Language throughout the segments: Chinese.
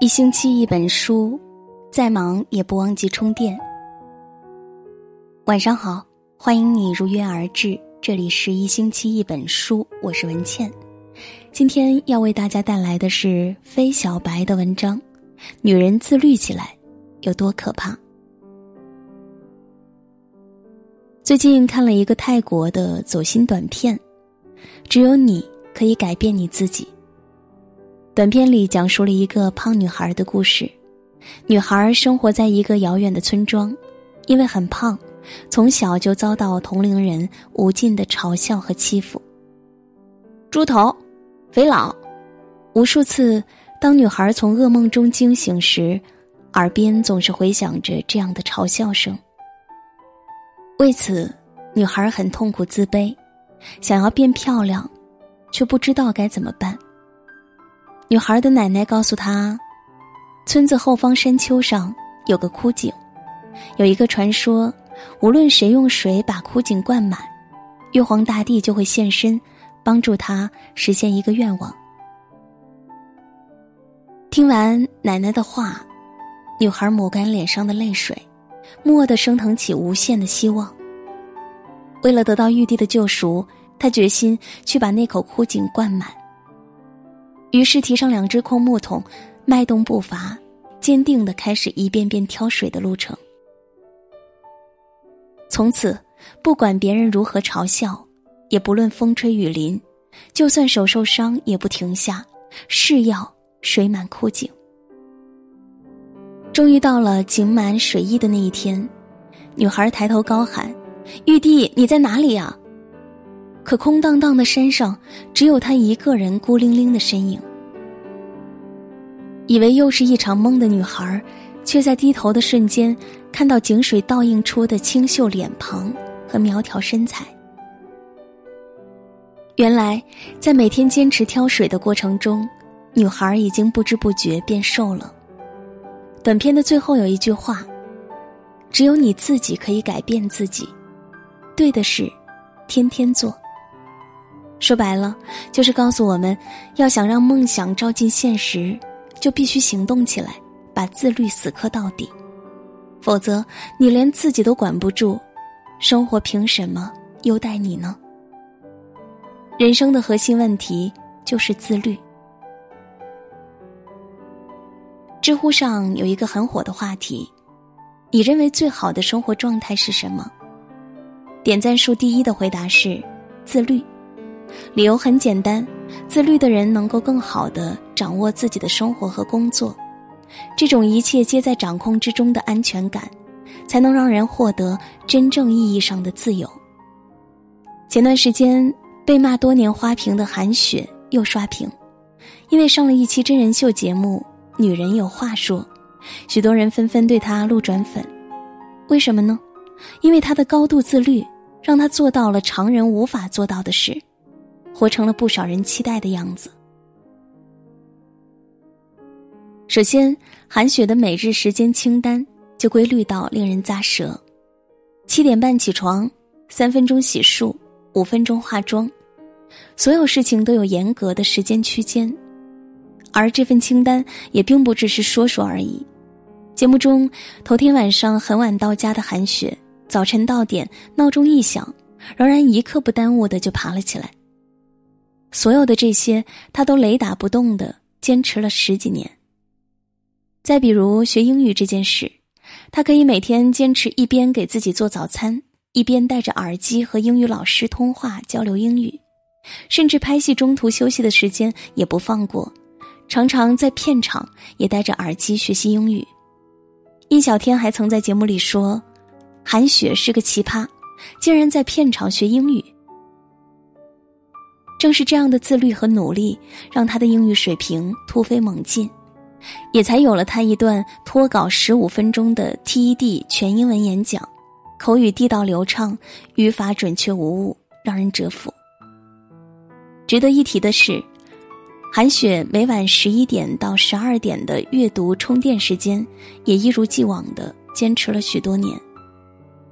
一星期一本书，再忙也不忘记充电。晚上好，欢迎你如约而至，这里是一星期一本书，我是文倩。今天要为大家带来的是非小白的文章：女人自律起来有多可怕？最近看了一个泰国的走心短片，只有你可以改变你自己。短片里讲述了一个胖女孩的故事。女孩生活在一个遥远的村庄，因为很胖，从小就遭到同龄人无尽的嘲笑和欺负。猪头，肥佬，无数次，当女孩从噩梦中惊醒时，耳边总是回响着这样的嘲笑声。为此，女孩很痛苦、自卑，想要变漂亮，却不知道该怎么办。女孩的奶奶告诉她，村子后方山丘上有个枯井，有一个传说，无论谁用水把枯井灌满，玉皇大帝就会现身，帮助她实现一个愿望。听完奶奶的话，女孩抹干脸上的泪水，蓦地升腾起无限的希望。为了得到玉帝的救赎，她决心去把那口枯井灌满。于是提上两只空木桶，迈动步伐，坚定的开始一遍遍挑水的路程。从此，不管别人如何嘲笑，也不论风吹雨淋，就算手受伤也不停下，誓要水满枯井。终于到了井满水溢的那一天，女孩抬头高喊：“玉帝，你在哪里呀？”可空荡荡的山上，只有他一个人孤零零的身影。以为又是一场梦的女孩，却在低头的瞬间，看到井水倒映出的清秀脸庞和苗条身材。原来，在每天坚持挑水的过程中，女孩已经不知不觉变瘦了。短片的最后有一句话：“只有你自己可以改变自己，对的事，天天做。”说白了，就是告诉我们，要想让梦想照进现实，就必须行动起来，把自律死磕到底。否则，你连自己都管不住，生活凭什么优待你呢？人生的核心问题就是自律。知乎上有一个很火的话题：你认为最好的生活状态是什么？点赞数第一的回答是自律。理由很简单，自律的人能够更好的掌握自己的生活和工作，这种一切皆在掌控之中的安全感，才能让人获得真正意义上的自由。前段时间被骂多年花瓶的韩雪又刷屏，因为上了一期真人秀节目《女人有话说》，许多人纷纷对她路转粉。为什么呢？因为她的高度自律，让她做到了常人无法做到的事。活成了不少人期待的样子。首先，韩雪的每日时间清单就规律到令人咂舌：七点半起床，三分钟洗漱，五分钟化妆，所有事情都有严格的时间区间。而这份清单也并不只是说说而已。节目中，头天晚上很晚到家的韩雪，早晨到点，闹钟一响，仍然一刻不耽误的就爬了起来。所有的这些，他都雷打不动的坚持了十几年。再比如学英语这件事，他可以每天坚持一边给自己做早餐，一边戴着耳机和英语老师通话交流英语，甚至拍戏中途休息的时间也不放过，常常在片场也戴着耳机学习英语。印小天还曾在节目里说，韩雪是个奇葩，竟然在片场学英语。正是这样的自律和努力，让他的英语水平突飞猛进，也才有了他一段脱稿十五分钟的 TED 全英文演讲，口语地道流畅，语法准确无误，让人折服。值得一提的是，韩雪每晚十一点到十二点的阅读充电时间，也一如既往的坚持了许多年。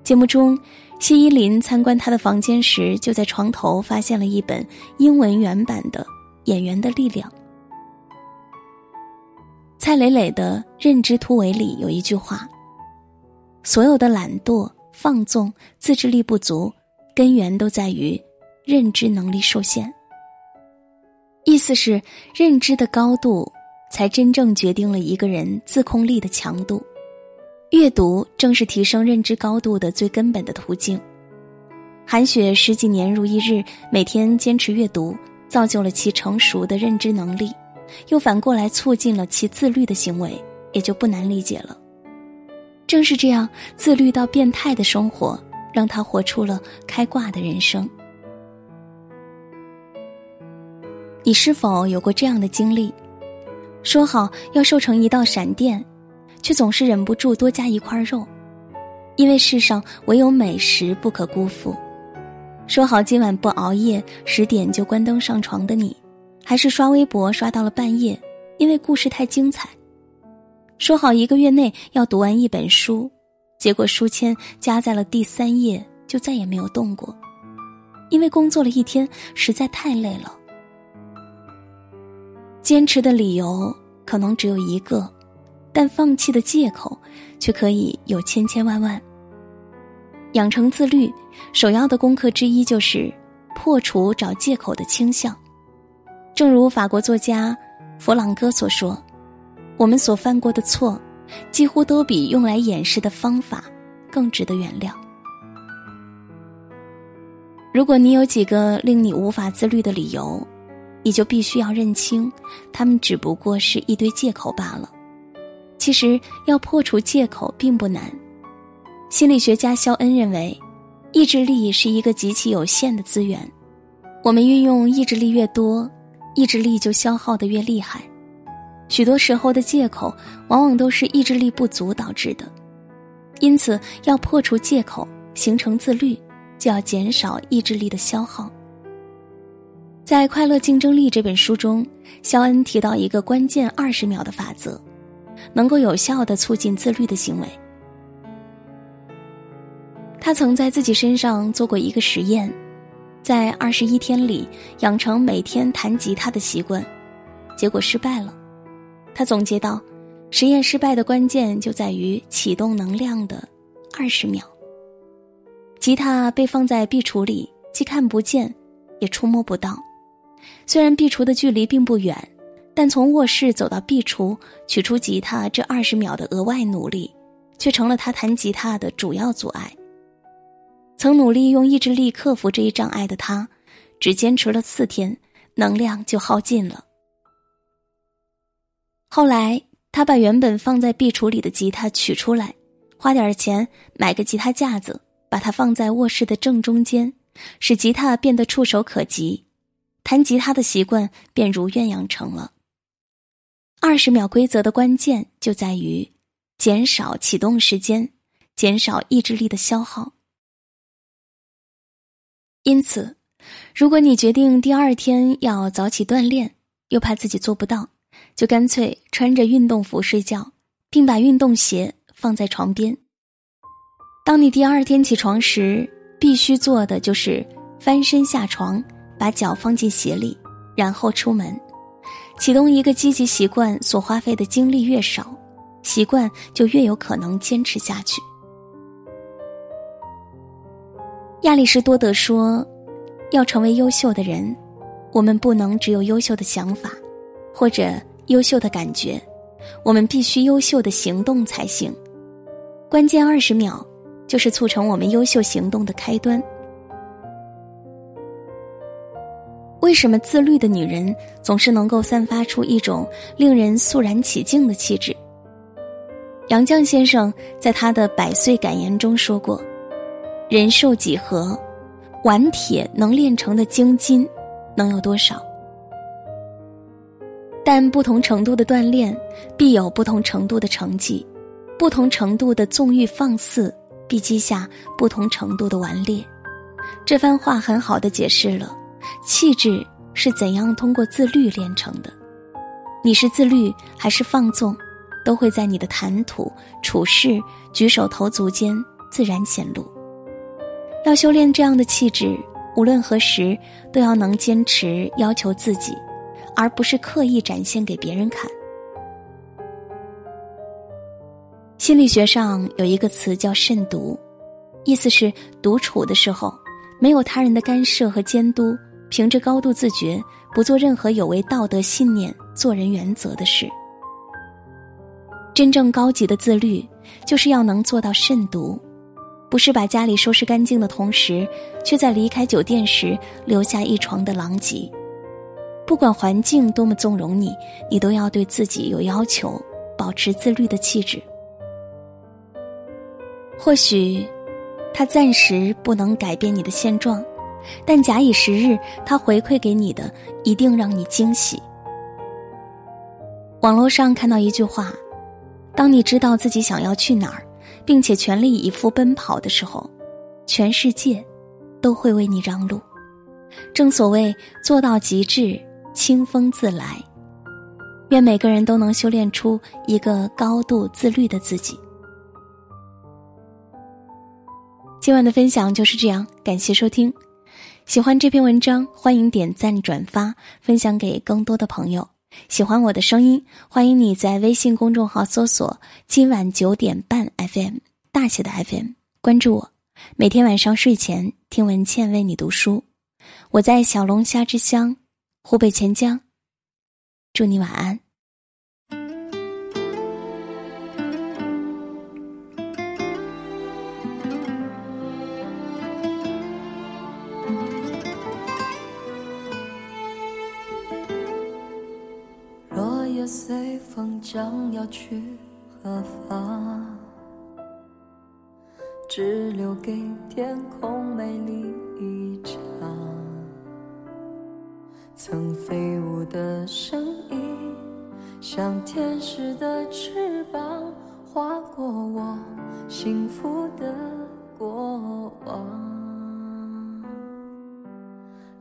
节目中。谢依霖参观他的房间时，就在床头发现了一本英文原版的《演员的力量》。蔡磊磊的《认知突围》里有一句话：“所有的懒惰、放纵、自制力不足，根源都在于认知能力受限。”意思是，认知的高度才真正决定了一个人自控力的强度。阅读正是提升认知高度的最根本的途径。韩雪十几年如一日，每天坚持阅读，造就了其成熟的认知能力，又反过来促进了其自律的行为，也就不难理解了。正是这样自律到变态的生活，让他活出了开挂的人生。你是否有过这样的经历？说好要瘦成一道闪电，却总是忍不住多加一块肉，因为世上唯有美食不可辜负。说好今晚不熬夜，十点就关灯上床的你，还是刷微博刷到了半夜，因为故事太精彩。说好一个月内要读完一本书，结果书签夹在了第三页，就再也没有动过，因为工作了一天实在太累了。坚持的理由可能只有一个，但放弃的借口却可以有千千万万。养成自律，首要的功课之一就是破除找借口的倾向。正如法国作家弗朗哥所说：“我们所犯过的错，几乎都比用来掩饰的方法更值得原谅。”如果你有几个令你无法自律的理由，你就必须要认清，他们只不过是一堆借口罢了。其实要破除借口并不难。心理学家肖恩认为，意志力是一个极其有限的资源。我们运用意志力越多，意志力就消耗的越厉害。许多时候的借口，往往都是意志力不足导致的。因此，要破除借口，形成自律，就要减少意志力的消耗。在《快乐竞争力》这本书中，肖恩提到一个关键二十秒的法则，能够有效的促进自律的行为。他曾在自己身上做过一个实验，在二十一天里养成每天弹吉他的习惯，结果失败了。他总结到，实验失败的关键就在于启动能量的二十秒。吉他被放在壁橱里，既看不见，也触摸不到。虽然壁橱的距离并不远，但从卧室走到壁橱取出吉他这二十秒的额外努力，却成了他弹吉他的主要阻碍。曾努力用意志力克服这一障碍的他，只坚持了四天，能量就耗尽了。后来，他把原本放在壁橱里的吉他取出来，花点钱买个吉他架子，把它放在卧室的正中间，使吉他变得触手可及。弹吉他的习惯便如愿养成了。二十秒规则的关键就在于减少启动时间，减少意志力的消耗。因此，如果你决定第二天要早起锻炼，又怕自己做不到，就干脆穿着运动服睡觉，并把运动鞋放在床边。当你第二天起床时，必须做的就是翻身下床。把脚放进鞋里，然后出门，启动一个积极习惯所花费的精力越少，习惯就越有可能坚持下去。亚里士多德说：“要成为优秀的人，我们不能只有优秀的想法，或者优秀的感觉，我们必须优秀的行动才行。关键二十秒，就是促成我们优秀行动的开端。”为什么自律的女人总是能够散发出一种令人肃然起敬的气质？杨绛先生在他的百岁感言中说过：“人寿几何，顽铁能炼成的精金，能有多少？但不同程度的锻炼，必有不同程度的成绩；不同程度的纵欲放肆，必积下不同程度的顽劣。”这番话很好的解释了。气质是怎样通过自律练成的？你是自律还是放纵，都会在你的谈吐、处事、举手投足间自然显露。要修炼这样的气质，无论何时都要能坚持要求自己，而不是刻意展现给别人看。心理学上有一个词叫“慎独”，意思是独处的时候，没有他人的干涉和监督，凭着高度自觉，不做任何有违道德信念、做人原则的事。真正高级的自律，就是要能做到慎独，不是把家里收拾干净的同时，却在离开酒店时留下一床的狼藉。不管环境多么纵容你，你都要对自己有要求，保持自律的气质。或许，他暂时不能改变你的现状，但假以时日，他回馈给你的一定让你惊喜。网络上看到一句话。当你知道自己想要去哪儿，并且全力以赴奔跑的时候，全世界都会为你让路。正所谓做到极致，清风自来。愿每个人都能修炼出一个高度自律的自己。今晚的分享就是这样，感谢收听。喜欢这篇文章，欢迎点赞转发，分享给更多的朋友。喜欢我的声音，欢迎你在微信公众号搜索“今晚九点半 FM” 大写的 FM，关注我。每天晚上睡前听文倩为你读书。我在小龙虾之乡，湖北潜江。祝你晚安。随风将要去何方？只留给天空美丽一场。曾飞舞的声音，像天使的翅膀，划过我幸福的过往。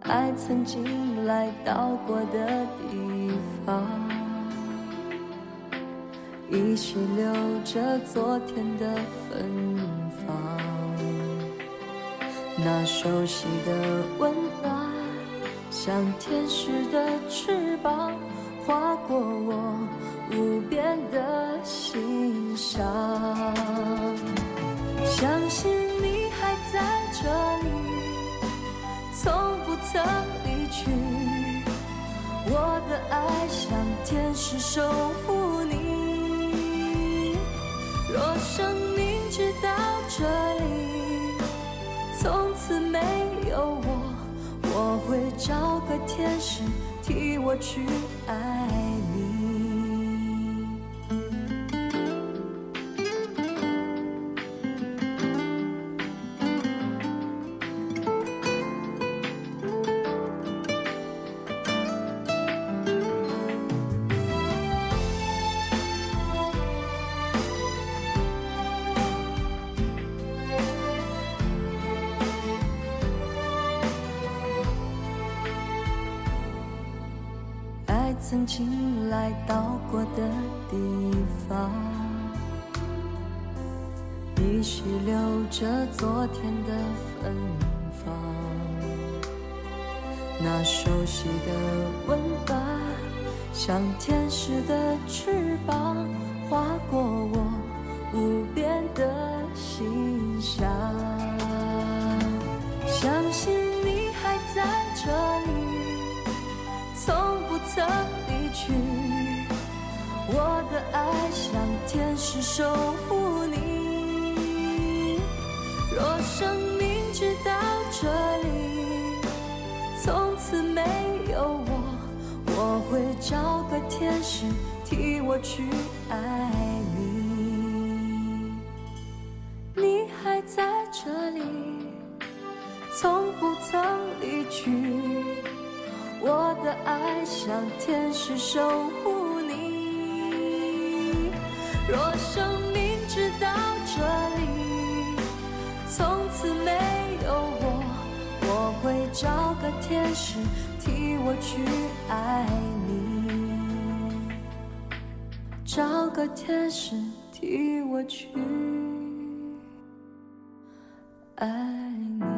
爱曾经来到过的地方。依稀留着昨天的芬芳，那熟悉的温暖，像天使的翅膀，划过我无边的心上。相信你还在这里，从不曾离去。我的爱像天使守护没有我，我会找个天使替我去爱你。曾经来到过的地方，依稀留着昨天的芬芳。那熟悉的温暖，像天使的翅膀，划过我无边的心上。相信你还在这里，从不曾离。去，我的爱像天使守护你。若生命只到这里，从此没有我，我会找个天使替我去爱你。爱像天使守护你。若生命直到这里，从此没有我，我会找个天使替我去爱你。找个天使替我去爱你。